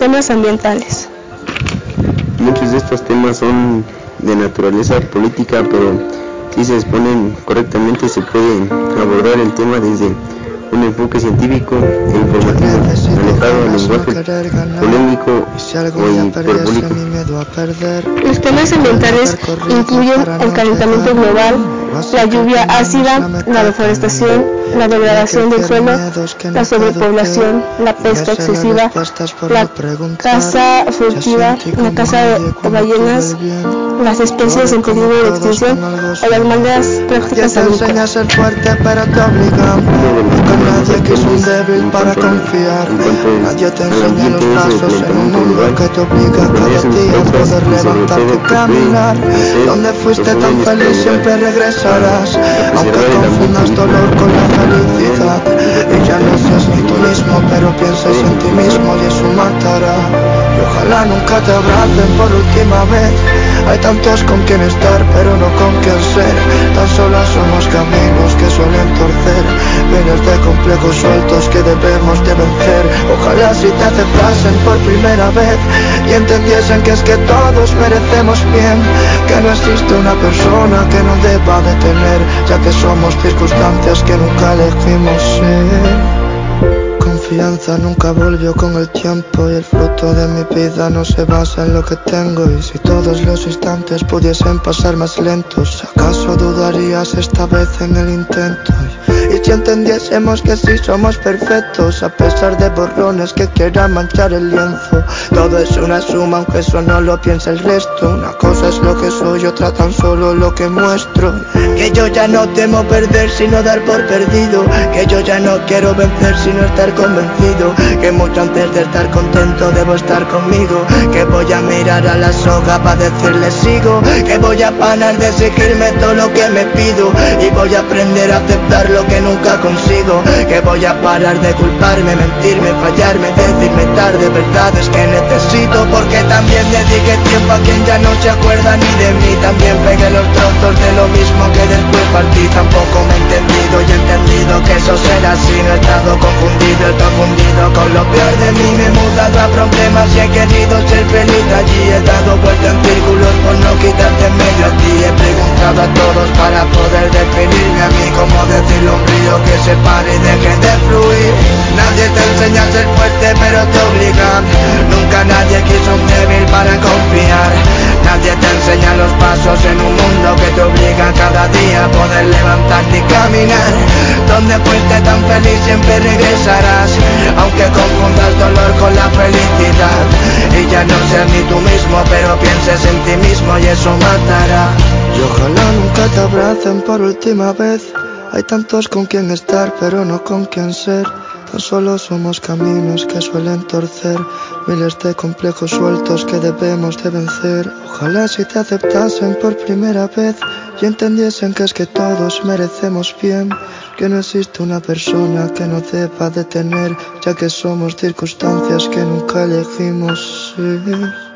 Temas ambientales. Muchos de estos temas son de naturaleza política, pero si se exponen correctamente se puede abordar el tema desde un enfoque científico e informativo, alejado del lenguaje polémico o hiperbólico. Los temas ambientales incluyen el calentamiento global, la lluvia ácida, la deforestación, la degradación del suelo, la sobrepoblación, la pesca excesiva, la caza furtiva, la caza de ballenas, las especies en peligro de extinción. o las malas prácticas agrícolas. Nadie que es un débil para confiar. Nadie te enseña los pasos en un mundo que te obliga cada día a poder levantarte y caminar. Donde fuiste tan feliz siempre regresarás. Aunque confundas dolor con la felicidad Y ya no seas ni nunca te abracen por última vez hay tantos con quien estar, pero no con quien ser. Tan solo somos caminos que suelen torcer. Miles de complejos sueltos que debemos de vencer. Ojalá si te aceptasen por primera vez y entendiesen que es que todos merecemos bien. Que no existe una persona que no deba de tener, ya que somos circunstancias que nunca elegimos ser nunca volvió con el tiempo y el fruto de mi vida no se basa en lo que tengo. Y si todos los instantes pudiesen pasar más lentos, ¿acaso dudarías esta vez en el intento? Y si entendiésemos que sí somos perfectos a pesar de borrones que quieran manchar el lienzo, todo es una suma aunque eso no lo piensa el resto, una cosa lo que soy, otra tan solo lo que muestro, que yo ya no temo perder sino dar por perdido, que yo ya no quiero vencer sino estar convencido. Que mucho antes de estar contento debo estar conmigo. Que voy a mirar a la soga para decirle sigo. Que voy a parar de seguirme todo lo que me pido. Y voy a aprender a aceptar lo que nunca consigo. Que voy a parar de culparme, mentirme, fallarme, decirme tarde verdades que necesito porque a quien ya no se acuerda ni de mí. También pegué los trozos de lo mismo que después partí. Tampoco me he entendido y he entendido que eso será así. No he estado confundido confundido con lo peor de mí. Me he mudado a problemas y he querido ser feliz allí. He dado vuelta en círculos por no quitarte en medio a ti. He preguntado a todos para poder definirme a mí. Como decirle un río que se pare y deje de fluir Nadie te enseña a ser fuerte pero te cada día poder levantarte y caminar. Donde fuiste tan feliz siempre regresarás. Aunque confundas dolor con la felicidad. Y ya no seas ni tú mismo pero pienses en ti mismo y eso matará. Y ojalá nunca te abracen por última vez. Hay tantos con quien estar pero no con quien ser. Tan solo somos caminos que suelen torcer. Miles de complejos sueltos que debemos de vencer. Ojalá si te aceptasen por primera vez Y entendiesen que es que todos merecemos bien Que no existe una persona que no deba de tener Ya que somos circunstancias que nunca elegimos ser